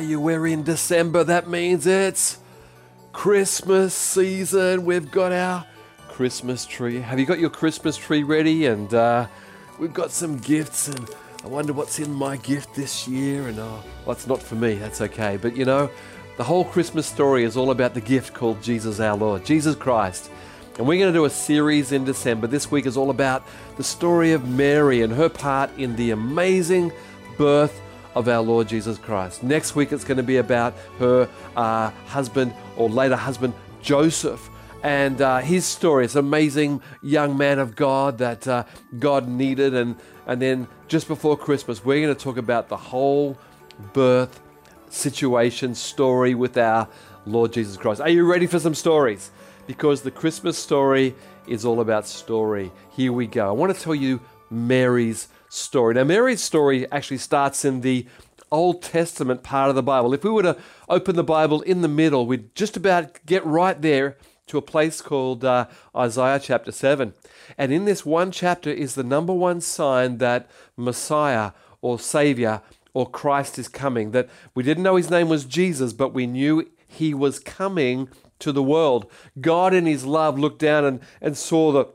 you? We're in December. That means it's Christmas season. We've got our Christmas tree. Have you got your Christmas tree ready? And uh, we've got some gifts. And I wonder what's in my gift this year. And oh, well, it's not for me. That's okay. But you know, the whole Christmas story is all about the gift called Jesus our Lord, Jesus Christ. And we're going to do a series in December. This week is all about the story of Mary and her part in the amazing birth of our Lord Jesus Christ. Next week it's going to be about her uh, husband or later husband, Joseph. And uh, his story, it's an amazing young man of God that uh, God needed. And, and then just before Christmas, we're going to talk about the whole birth situation, story with our Lord Jesus Christ. Are you ready for some stories? Because the Christmas story is all about story. Here we go. I want to tell you Mary's story. Now, Mary's story actually starts in the Old Testament part of the Bible. If we were to open the Bible in the middle, we'd just about get right there to a place called uh, Isaiah chapter 7. And in this one chapter is the number one sign that Messiah or Savior or Christ is coming. That we didn't know his name was Jesus, but we knew he was coming to the world. God, in his love, looked down and, and saw the,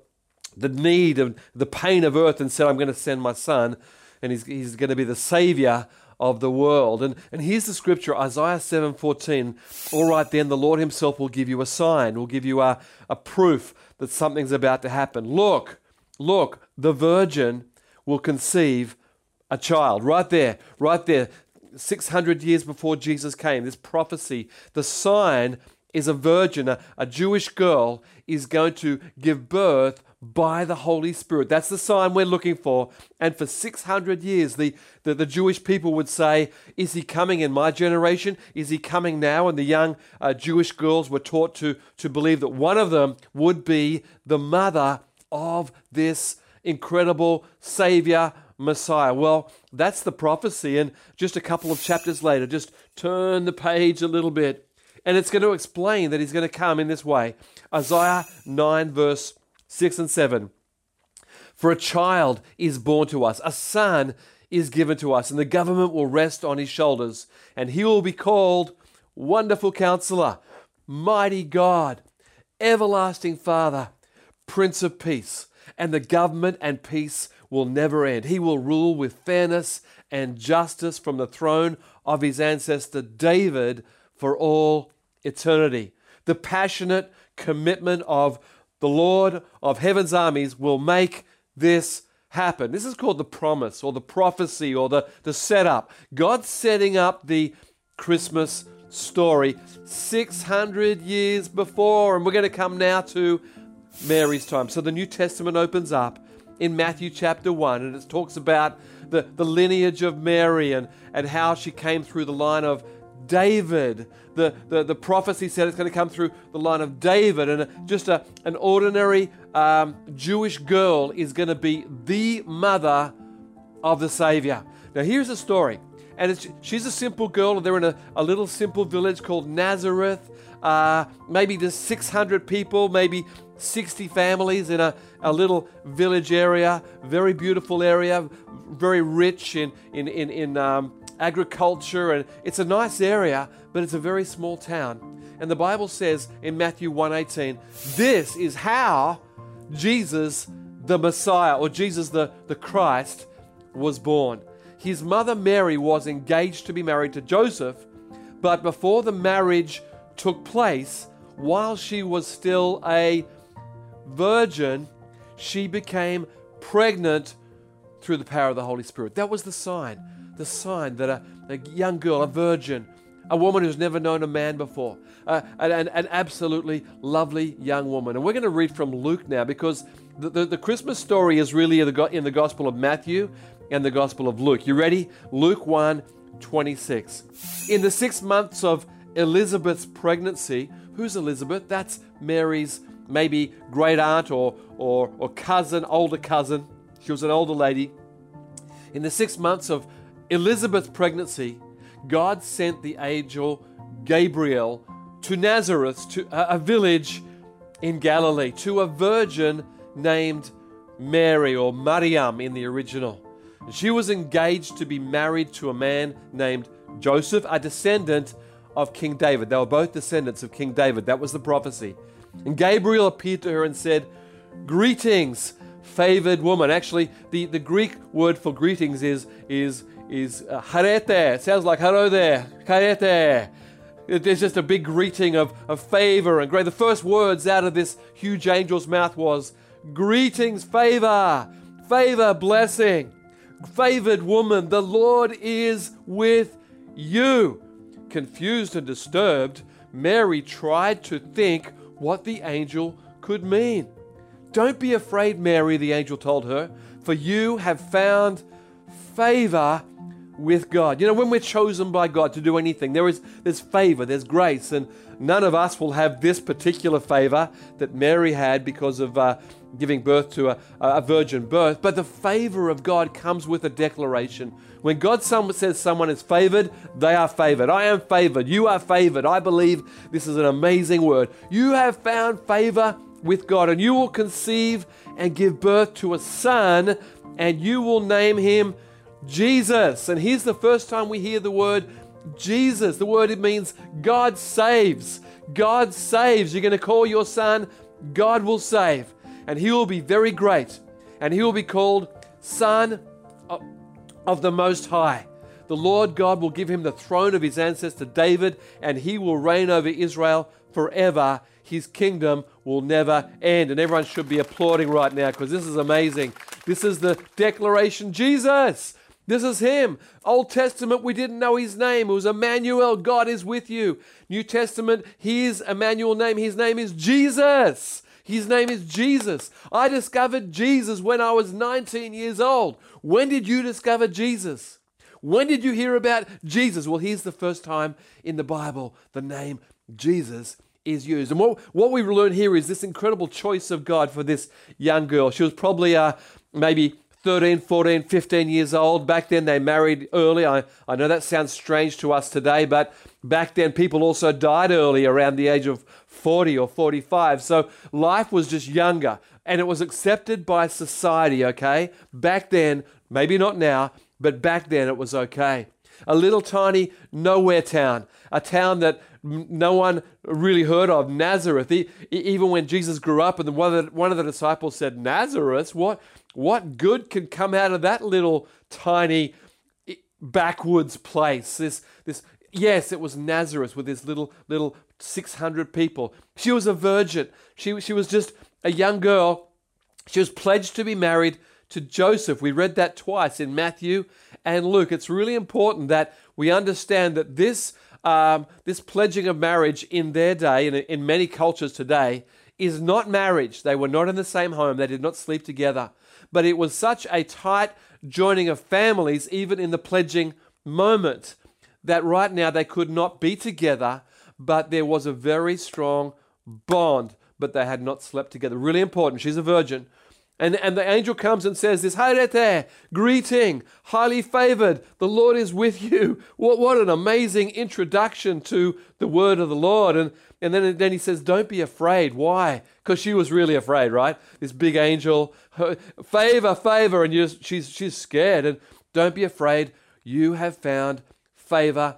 the need and the pain of earth and said, I'm going to send my son, and he's, he's going to be the Savior of the world. And, and here's the scripture, Isaiah 7:14. All right, then the Lord himself will give you a sign, will give you a, a proof that something's about to happen. Look, look, the virgin will conceive a child. Right there, right there. 600 years before Jesus came, this prophecy, the sign is a virgin, a, a Jewish girl is going to give birth by the Holy Spirit. That's the sign we're looking for. And for 600 years, the, the, the, Jewish people would say, Is he coming in my generation? Is he coming now? And the young uh, Jewish girls were taught to, to believe that one of them would be the mother of this incredible Savior, Messiah. Well, that's the prophecy. And just a couple of chapters later, just turn the page a little bit. And it's going to explain that he's going to come in this way. Isaiah 9, verse 6 and 7. For a child is born to us, a son is given to us, and the government will rest on his shoulders, and he will be called Wonderful Counselor, Mighty God, Everlasting Father, Prince of Peace, and the government and peace will never end. He will rule with fairness and justice from the throne of his ancestor David for all eternity. The passionate commitment of the Lord of heaven's armies will make this happen. This is called the promise or the prophecy or the, the setup. God's setting up the Christmas story 600 years before, and we're going to come now to Mary's time. So the New Testament opens up in Matthew chapter 1, and it talks about the, the lineage of Mary and, and how she came through the line of David. The, the, the prophecy said it's going to come through the line of David, and just a, an ordinary um, Jewish girl is going to be the mother of the Savior. Now, here's the story. And she's a simple girl. and They're in a, a little simple village called Nazareth. Uh, maybe just 600 people, maybe 60 families in a, a little village area. Very beautiful area, very rich in, in, in, in um, agriculture, and it's a nice area, but it's a very small town. And the Bible says in Matthew 1:18, this is how Jesus the Messiah or Jesus the, the Christ was born. His mother Mary was engaged to be married to Joseph, but before the marriage took place, while she was still a virgin, she became pregnant through the power of the Holy Spirit. That was the sign the sign that a, a young girl, a virgin, a woman who's never known a man before, uh, an, an, absolutely lovely young woman. And we're going to read from Luke now because the, the, the Christmas story is really in the, in the Gospel of Matthew and the Gospel of Luke. You ready? Luke 1 26. In the six months of Elizabeth's pregnancy, who's Elizabeth? That's Mary's maybe great aunt or, or, or cousin, older cousin. She was an older lady. In the six months of Elizabeth's pregnancy, God sent the angel Gabriel to Nazareth, to a village in Galilee, to a virgin named Mary or Mariam in the original. She was engaged to be married to a man named Joseph, a descendant of King David. They were both descendants of King David. That was the prophecy. And Gabriel appeared to her and said, Greetings, favored woman. Actually, the, the Greek word for greetings is, is, is uh, harete. Sounds like hello there, harete. There's just a big greeting of, of favor and grace. The first words out of this huge angel's mouth was, Greetings, favor, favor, blessing. Favored woman, the Lord is with you. Confused and disturbed, Mary tried to think what the angel could mean. Don't be afraid, Mary, the angel told her, for you have found favor with God. You know, when we're chosen by God to do anything, there is there's favor, there's grace, and none of us will have this particular favor that Mary had because of uh, giving birth to a, a virgin birth. But the favor of God comes with a declaration. When God says someone is favored, they are favored. I am favored. You are favored. I believe this is an amazing word. You have found favor with God, and you will conceive and give birth to a son, and you will name him Jesus. And here's the first time we hear the word Jesus. The word it means God saves. God saves. You're going to call your son, God will save. And he will be very great. And he will be called Son of the Most High. The Lord God will give him the throne of his ancestor David, and he will reign over Israel forever. His kingdom will never end. And everyone should be applauding right now because this is amazing. This is the declaration Jesus. This is him. Old Testament, we didn't know his name. It was Emmanuel. God is with you. New Testament, his Emmanuel name. His name is Jesus. His name is Jesus. I discovered Jesus when I was 19 years old. When did you discover Jesus? When did you hear about Jesus? Well, here's the first time in the Bible the name Jesus is used. And what, what we learn here is this incredible choice of God for this young girl. She was probably uh, maybe 13, 14, 15 years old. Back then, they married early. I, I know that sounds strange to us today, but back then, people also died early around the age of 40 or 45. So life was just younger and it was accepted by society, okay? Back then, maybe not now, but back then it was okay. A little tiny nowhere town, a town that no one really heard of, Nazareth. Even when Jesus grew up, and one of the, one of the disciples said, Nazareth? What? What good can come out of that little tiny backwoods place? This, this, yes, it was Nazareth with this little, little 600 people. She was a virgin. She, she was just a young girl. She was pledged to be married to Joseph. We read that twice in Matthew and Luke. It's really important that we understand that this, um, this pledging of marriage in their day, and in many cultures today, is not marriage. They were not in the same home, they did not sleep together but it was such a tight joining of families, even in the pledging moment, that right now they could not be together, but there was a very strong bond, but they had not slept together. Really important. She's a virgin. And, and the angel comes and says this, Harete, greeting, highly favored, the Lord is with you. What, what an amazing introduction to the word of the Lord. And, and then, then he says, don't be afraid. Why? Because she was really afraid, right? This big angel, her, favor, favor, and you she's, she's scared. And don't be afraid. You have found favor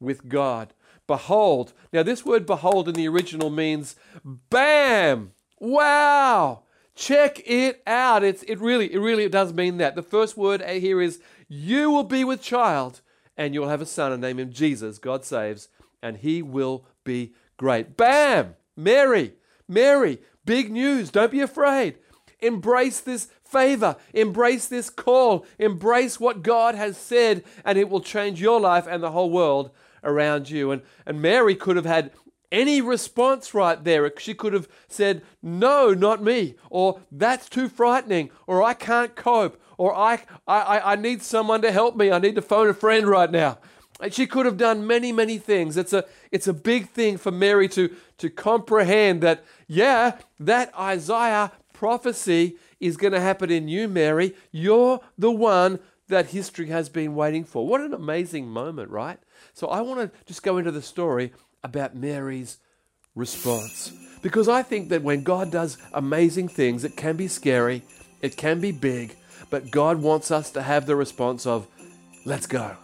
with God. Behold. Now, this word behold in the original means bam, wow Check it out. It's it really it really does mean that. The first word here is you will be with child and you'll have a son and name him Jesus. God saves and he will be great. Bam! Mary, Mary, big news. Don't be afraid. Embrace this favor. Embrace this call. Embrace what God has said, and it will change your life and the whole world around you. And, and Mary could have had any response right there. She could have said, No, not me, or that's too frightening, or I can't cope, or I, I, I need someone to help me. I need to phone a friend right now. And she could have done many, many things. It's a, it's a big thing for Mary to, to comprehend that, yeah, that Isaiah prophecy is going to happen in you, Mary. You're the one that history has been waiting for. What an amazing moment, right? So I want to just go into the story about Mary's response. Because I think that when God does amazing things, it can be scary, it can be big, but God wants us to have the response of, let's go.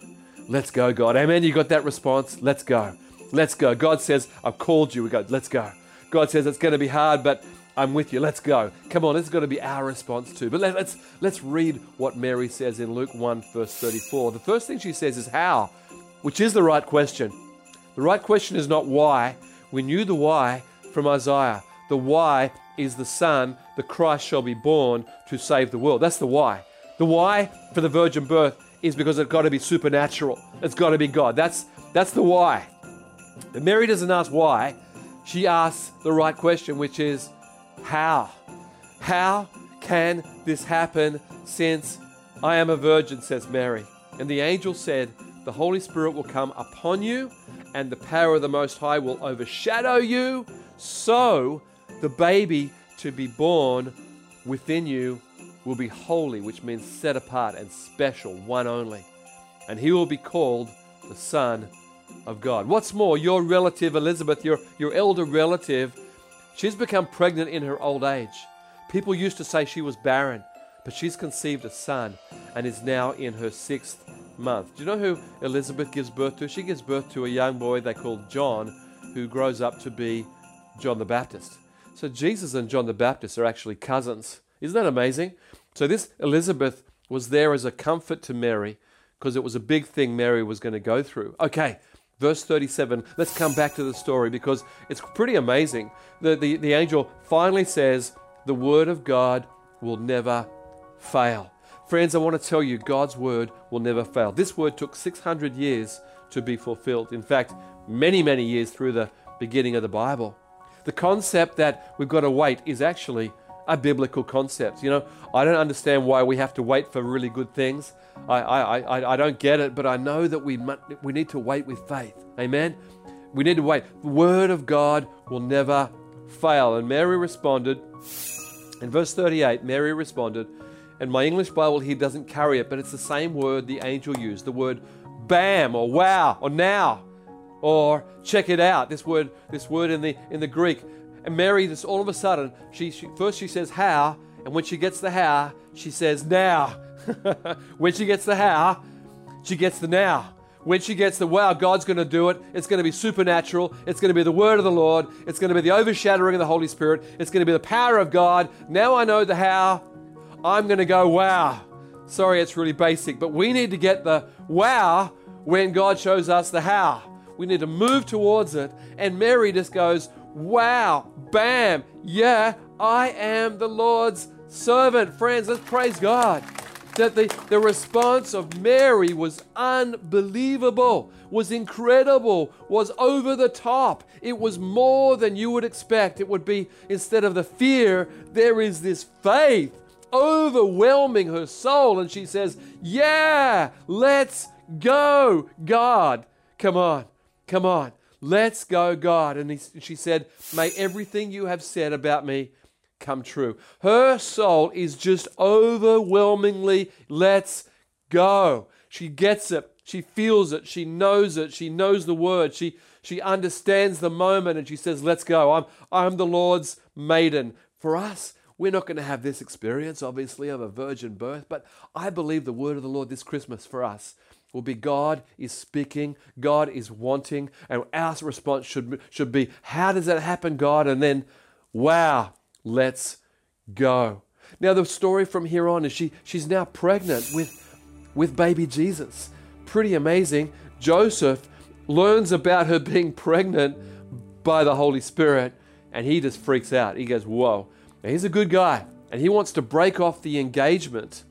Let's go, God. Amen. You got that response? Let's go. Let's go. God says, I've called you. We go, let's go. God says, it's going to be hard, but I'm with you. Let's go. Come on, has got to be our response too. But let, us let's read what Mary says in Luke 1, verse 34. The first thing she says is how, which is the right question. The right question is not why. We knew the why from Isaiah. The why is the Son, the Christ shall be born to save the world. That's the why. The why for the virgin birth is because it's got to be supernatural. It's got to be God. That's that's the why. But Mary doesn't ask why. She asks the right question, which is how? How can this happen since I am a virgin, says Mary. And the angel said, The Holy Spirit will come upon you, and the power of the Most High will overshadow you. So the baby to be born within you will be holy, which means set apart and special, one only. And he will be called the Son of God. What's more, your relative Elizabeth, your, your elder relative, she's become pregnant in her old age. People used to say she was barren, but she's conceived a son and is now in her sixth month. Do you know who Elizabeth gives birth to? She gives birth to a young boy they call John, who grows up to be John the Baptist. So Jesus and John the Baptist are actually cousins. Isn't that amazing? So this Elizabeth was there as a comfort to Mary because it was a big thing Mary was going to go through. Okay, verse 37. Let's come back to the story because it's pretty amazing. The, the, the angel finally says, The word of God will never fail. Friends, I want to tell you, God's word will never fail. This word took 600 years to be fulfilled. In fact, many, many years through the beginning of the Bible. The concept that we've got to wait is actually a biblical concept. You know, I don't understand why we have to wait for really good things. I, I, I, I don't get it, but I know that we, we need to wait with faith. Amen? We need to wait. The word of God will never fail. And Mary responded, in verse 38, Mary responded, and my English Bible here doesn't carry it, but it's the same word the angel used the word bam or wow or now or check it out. This word, this word in the in the Greek. And Mary, just all of a sudden, she, she first she says how, and when she gets the how, she says now. when she gets the how, she gets the now. When she gets the wow, God's going to do it. It's going to be supernatural. It's going to be the word of the Lord. It's going to be the overshadowing of the Holy Spirit. It's going to be the power of God. Now I know the how. I'm going to go wow. Sorry, it's really basic, but we need to get the wow when God shows us the how. We need to move towards it. And Mary just goes, Wow, bam, yeah, I am the Lord's servant. Friends, let's praise God. That the, the response of Mary was unbelievable, was incredible, was over the top. It was more than you would expect. It would be, instead of the fear, there is this faith overwhelming her soul. And she says, Yeah, let's go, God. Come on. Come on, let's go, God. And he, she said, May everything you have said about me come true. Her soul is just overwhelmingly, let's go. She gets it. She feels it. She knows it. She knows the word. She, she understands the moment and she says, Let's go. I'm, I'm the Lord's maiden. For us, we're not going to have this experience, obviously, of a virgin birth, but I believe the word of the Lord this Christmas for us will be God is speaking, God is wanting, and our response should, should be, How does that happen, God? And then, Wow, let's go. Now, the story from here on is she, she's now pregnant with, with baby Jesus. Pretty amazing. Joseph learns about her being pregnant by the Holy Spirit, and he just freaks out. He goes, Whoa. Now, he's a good guy, and he wants to break off the engagement,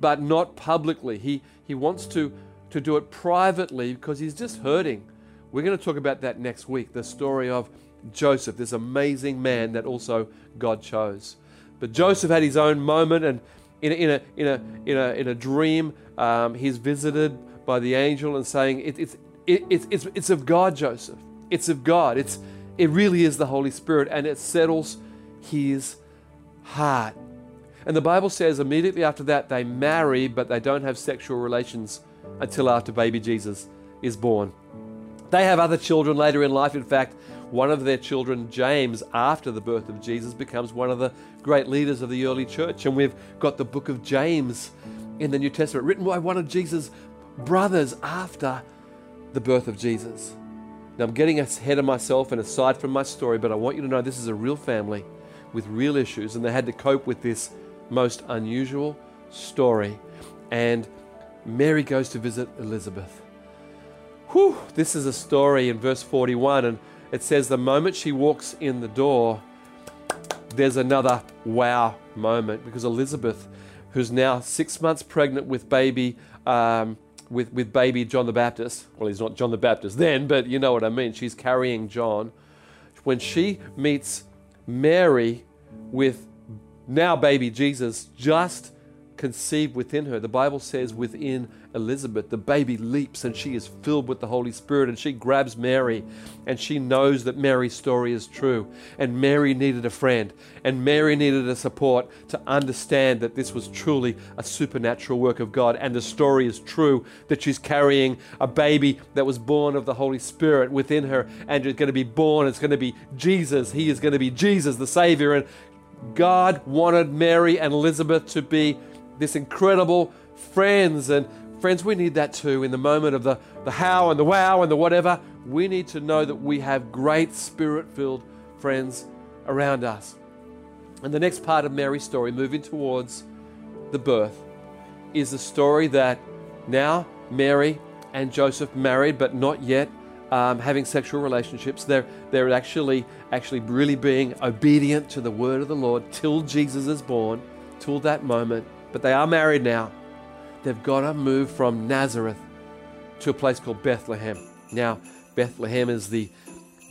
but not publicly. He, he wants to to do it privately because he's just hurting. We're going to talk about that next week the story of Joseph, this amazing man that also God chose. But Joseph had his own moment, and in a, in a, in a, in a, in a dream, um, he's visited by the angel and saying, it, it's, it, it's, it's, it's of God, Joseph. It's of God. It's, it really is the Holy Spirit, and it settles his heart. And the Bible says immediately after that, they marry, but they don't have sexual relations until after baby Jesus is born. They have other children later in life. In fact, one of their children, James, after the birth of Jesus, becomes one of the great leaders of the early church. And we've got the book of James in the New Testament, written by one of Jesus' brothers after the birth of Jesus. Now, I'm getting ahead of myself and aside from my story, but I want you to know this is a real family with real issues, and they had to cope with this most unusual story. And Mary goes to visit Elizabeth. Whew, this is a story in verse 41, and it says, The moment she walks in the door, there's another wow moment because Elizabeth, who's now six months pregnant with baby, um, with, with baby John the Baptist, well, he's not John the Baptist then, but you know what I mean. She's carrying John. When she meets Mary with now baby Jesus, just conceived within her. The Bible says within Elizabeth, the baby leaps and she is filled with the Holy Spirit and she grabs Mary and she knows that Mary's story is true. And Mary needed a friend and Mary needed a support to understand that this was truly a supernatural work of God and the story is true that she's carrying a baby that was born of the Holy Spirit within her and is going to be born. It's going to be Jesus. He is going to be Jesus, the Savior. And God wanted Mary and Elizabeth to be this incredible friends. And friends, we need that too in the moment of the, the how and the wow and the whatever. We need to know that we have great spirit filled friends around us. And the next part of Mary's story, moving towards the birth, is the story that now Mary and Joseph married, but not yet um, having sexual relationships. They're, they're actually, actually really being obedient to the word of the Lord till Jesus is born, till that moment but they are married now. They've got to move from Nazareth to a place called Bethlehem. Now, Bethlehem is the,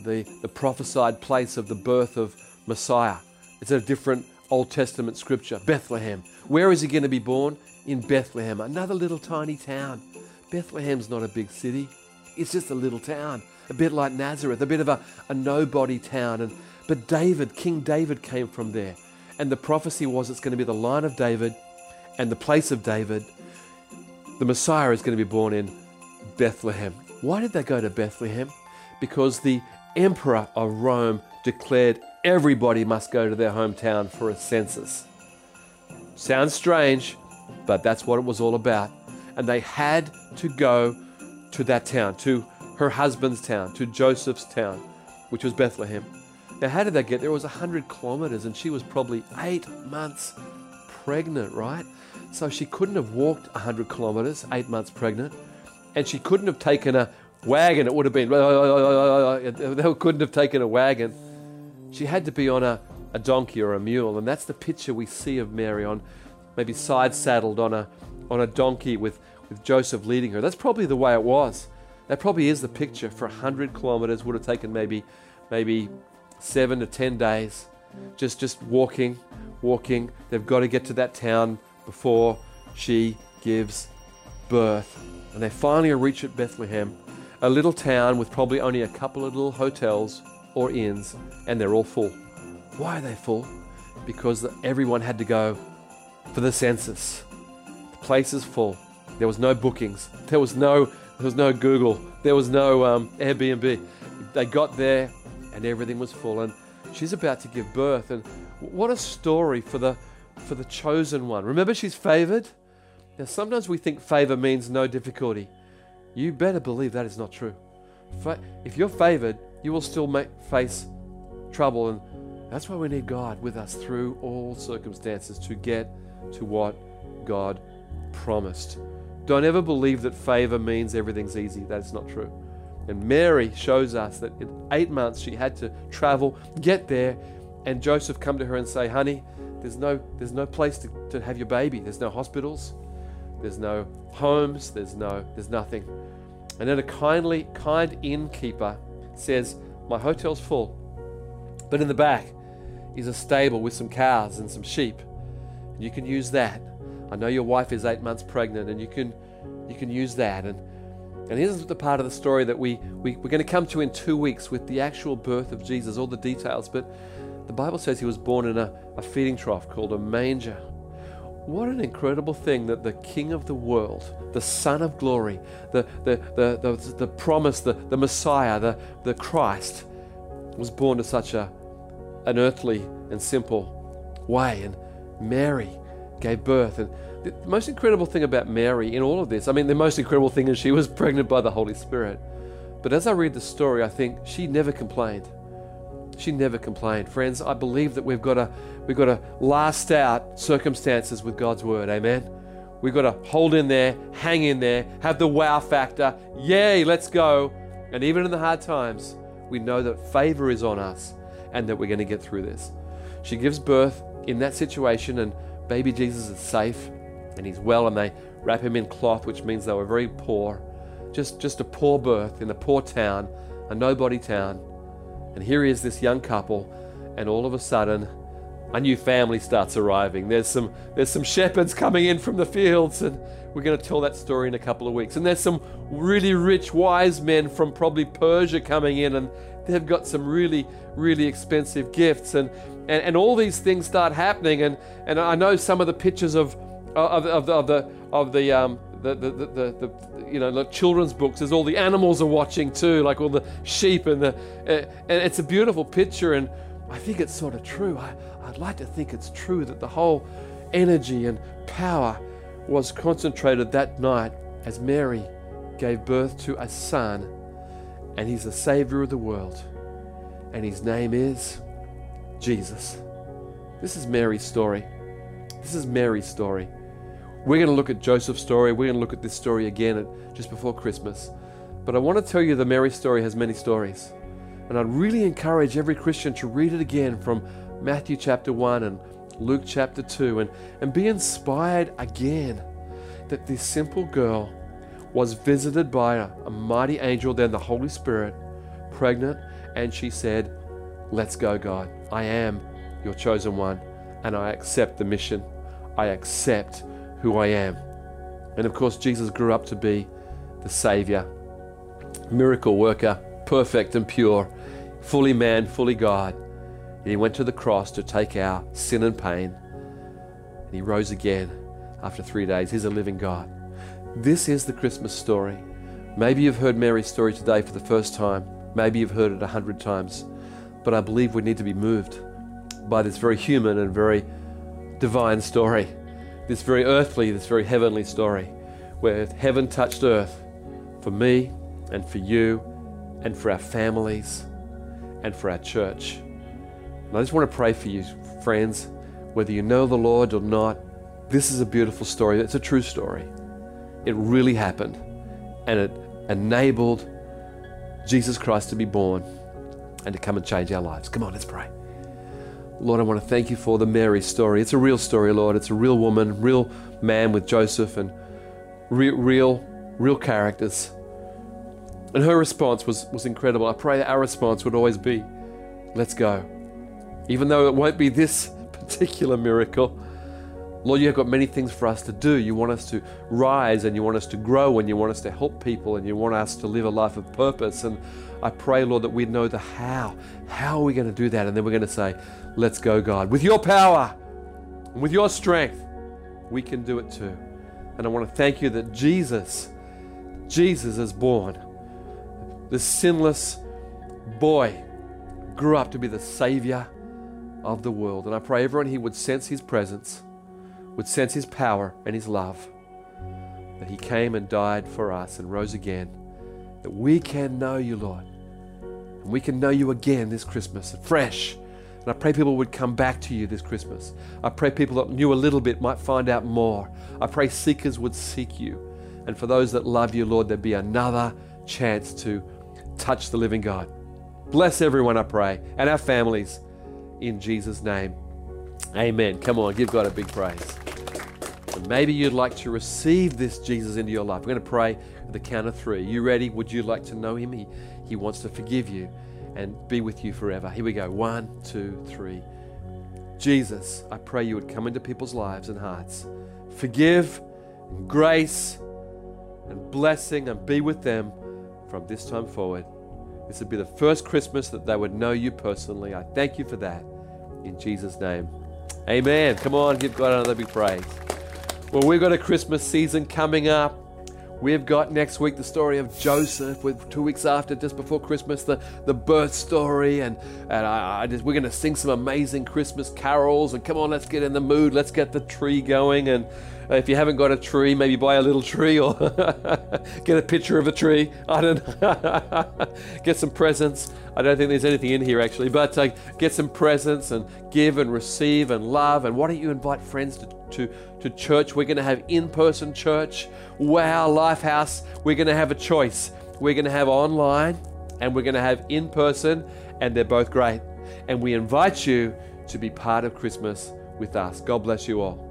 the, the prophesied place of the birth of Messiah. It's a different Old Testament scripture. Bethlehem. Where is he going to be born? In Bethlehem, another little tiny town. Bethlehem's not a big city, it's just a little town, a bit like Nazareth, a bit of a, a nobody town. And, but David, King David, came from there. And the prophecy was it's going to be the line of David and the place of David, the Messiah is going to be born in Bethlehem. Why did they go to Bethlehem? Because the emperor of Rome declared everybody must go to their hometown for a census. Sounds strange, but that's what it was all about. And they had to go to that town, to her husband's town, to Joseph's town, which was Bethlehem. Now, how did they get there? It was 100 kilometers, and she was probably eight months pregnant, right? So she couldn't have walked 100 kilometres, eight months pregnant, and she couldn't have taken a wagon. It would have been, they couldn't have taken a wagon. She had to be on a, a donkey or a mule, and that's the picture we see of Mary on, maybe side saddled on a, on a donkey with, with Joseph leading her. That's probably the way it was. That probably is the picture for 100 kilometres, would have taken maybe, maybe seven to 10 days. Just, just walking, walking. They've got to get to that town before she gives birth. And they finally reach at Bethlehem, a little town with probably only a couple of little hotels or inns, and they're all full. Why are they full? Because everyone had to go for the census. The place is full. There was no bookings. There was no there was no Google. There was no um, Airbnb. They got there, and everything was full. And she's about to give birth. And what a story for the for the chosen one. Remember, she's favored. Now, sometimes we think favor means no difficulty. You better believe that is not true. If you're favored, you will still make, face trouble. And that's why we need God with us through all circumstances to get to what God promised. Don't ever believe that favor means everything's easy. That's not true. And Mary shows us that in eight months she had to travel, get there, and Joseph come to her and say, Honey, there's no, there's no place to, to have your baby. There's no hospitals. There's no homes. There's no, there's nothing. And then a kindly, kind innkeeper says, My hotel's full. But in the back is a stable with some cows and some sheep. And you can use that. I know your wife is eight months pregnant, and you can you can use that. And and here's the part of the story that we, we we're going to come to in two weeks with the actual birth of Jesus, all the details. But the Bible says he was born in a, a feeding trough called a manger. What an incredible thing that the King of the world, the Son of glory, the, the, the, the, the promise, the, the Messiah, the, the Christ, was born to such a, an earthly and simple way. And Mary gave birth. And the most incredible thing about Mary in all of this, I mean, the most incredible thing is she was pregnant by the Holy Spirit. But as I read the story, I think she never complained. She never complained. Friends, I believe that we've got to we've got to last out circumstances with God's word. Amen. We've got to hold in there, hang in there, have the wow factor. Yay, let's go. And even in the hard times, we know that favor is on us and that we're going to get through this. She gives birth in that situation, and baby Jesus is safe and he's well, and they wrap him in cloth, which means they were very poor. Just, just a poor birth in a poor town, a nobody town. And here is this young couple, and all of a sudden, a new family starts arriving. There's some, there's some shepherds coming in from the fields, and we're going to tell that story in a couple of weeks. And there's some really rich, wise men from probably Persia coming in, and they've got some really, really expensive gifts. And, and, and all these things start happening. And, and I know some of the pictures of, of, of, of the, of the, um, the, the, the, the, you know, the children's books. There's all the animals are watching too, like all the sheep and the, uh, and it's a beautiful picture. And I think it's sort of true. I, I'd like to think it's true that the whole energy and power was concentrated that night as Mary gave birth to a son, and he's the Savior of the world. And his name is Jesus. This is Mary's story. This is Mary's story. We're going to look at Joseph's story. We're going to look at this story again at, just before Christmas. But I want to tell you the Mary story has many stories. And I'd really encourage every Christian to read it again from Matthew chapter 1 and Luke chapter 2 and, and be inspired again that this simple girl was visited by a, a mighty angel, then the Holy Spirit, pregnant, and she said, Let's go, God. I am your chosen one, and I accept the mission. I accept who I am. And of course, Jesus grew up to be the Savior, miracle worker, perfect and pure, fully man, fully God. And he went to the cross to take our sin and pain. And he rose again after three days. He's a living God. This is the Christmas story. Maybe you've heard Mary's story today for the first time. Maybe you've heard it a hundred times. But I believe we need to be moved by this very human and very divine story, this very earthly, this very heavenly story, where heaven touched earth for me and for you and for our families and for our church. And I just want to pray for you, friends, whether you know the Lord or not. This is a beautiful story. It's a true story. It really happened. And it enabled Jesus Christ to be born and to come and change our lives. Come on, let's pray. Lord, I want to thank you for the Mary story. It's a real story, Lord. It's a real woman, real man with Joseph, and real, real, real characters. And her response was, was incredible. I pray that our response would always be, let's go. Even though it won't be this particular miracle, Lord, you have got many things for us to do. You want us to rise and you want us to grow and you want us to help people and you want us to live a life of purpose. And I pray, Lord, that we know the how. How are we going to do that? And then we're going to say, Let's go, God. With your power and with your strength, we can do it too. And I want to thank you that Jesus, Jesus is born. The sinless boy grew up to be the Savior of the world. And I pray everyone here would sense his presence would sense his power and his love. That he came and died for us and rose again. That we can know you, Lord. And we can know you again this Christmas, fresh. And I pray people would come back to you this Christmas. I pray people that knew a little bit might find out more. I pray seekers would seek you. And for those that love you, Lord, there'd be another chance to touch the living God. Bless everyone, I pray, and our families in Jesus' name. Amen. Come on, give God a big praise. And maybe you'd like to receive this Jesus into your life. We're going to pray at the count of three. You ready? Would you like to know him? He, he wants to forgive you and be with you forever. Here we go. One, two, three. Jesus, I pray you would come into people's lives and hearts. Forgive and grace and blessing and be with them from this time forward. This would be the first Christmas that they would know you personally. I thank you for that. In Jesus' name. Amen. Come on, give God another big praise. Well, we've got a Christmas season coming up. We've got next week the story of Joseph, with two weeks after, just before Christmas, the, the birth story, and and I, I just, we're going to sing some amazing Christmas carols. And come on, let's get in the mood. Let's get the tree going. And if you haven't got a tree, maybe buy a little tree or get a picture of a tree. I don't know. get some presents. I don't think there's anything in here actually, but uh, get some presents and give and receive and love. And why don't you invite friends to, to, to church? We're going to have in person church. Wow, Lifehouse, we're going to have a choice. We're going to have online and we're going to have in person, and they're both great. And we invite you to be part of Christmas with us. God bless you all.